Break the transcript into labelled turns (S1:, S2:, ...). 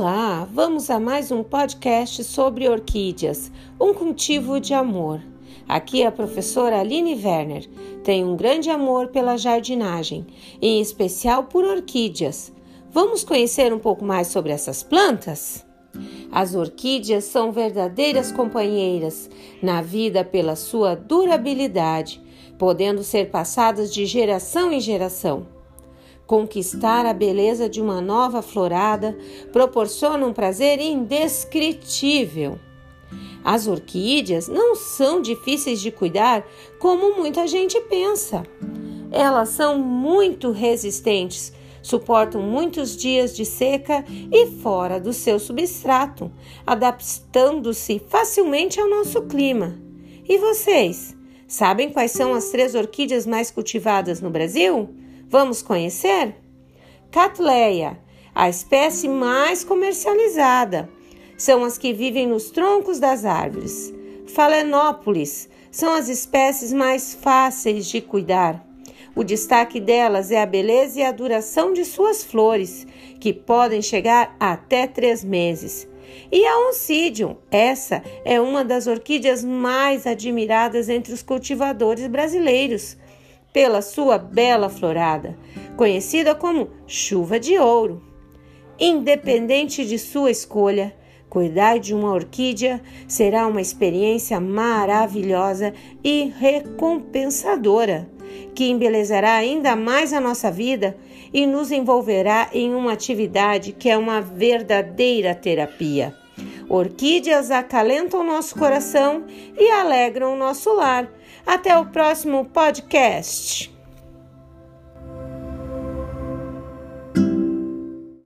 S1: Olá, vamos a mais um podcast sobre orquídeas, um cultivo de amor. Aqui é a professora Aline Werner. Tem um grande amor pela jardinagem, em especial por orquídeas. Vamos conhecer um pouco mais sobre essas plantas? As orquídeas são verdadeiras companheiras na vida pela sua durabilidade, podendo ser passadas de geração em geração. Conquistar a beleza de uma nova florada proporciona um prazer indescritível. As orquídeas não são difíceis de cuidar como muita gente pensa. Elas são muito resistentes, suportam muitos dias de seca e fora do seu substrato, adaptando-se facilmente ao nosso clima. E vocês? Sabem quais são as três orquídeas mais cultivadas no Brasil? Vamos conhecer? Catleia, a espécie mais comercializada. São as que vivem nos troncos das árvores. Falenópolis são as espécies mais fáceis de cuidar. O destaque delas é a beleza e a duração de suas flores, que podem chegar até três meses. E a Oncidium, essa é uma das orquídeas mais admiradas entre os cultivadores brasileiros pela sua bela florada, conhecida como chuva de ouro. Independente de sua escolha, cuidar de uma orquídea será uma experiência maravilhosa e recompensadora, que embelezará ainda mais a nossa vida e nos envolverá em uma atividade que é uma verdadeira terapia. Orquídeas acalentam nosso coração e alegram nosso lar. Até o próximo podcast.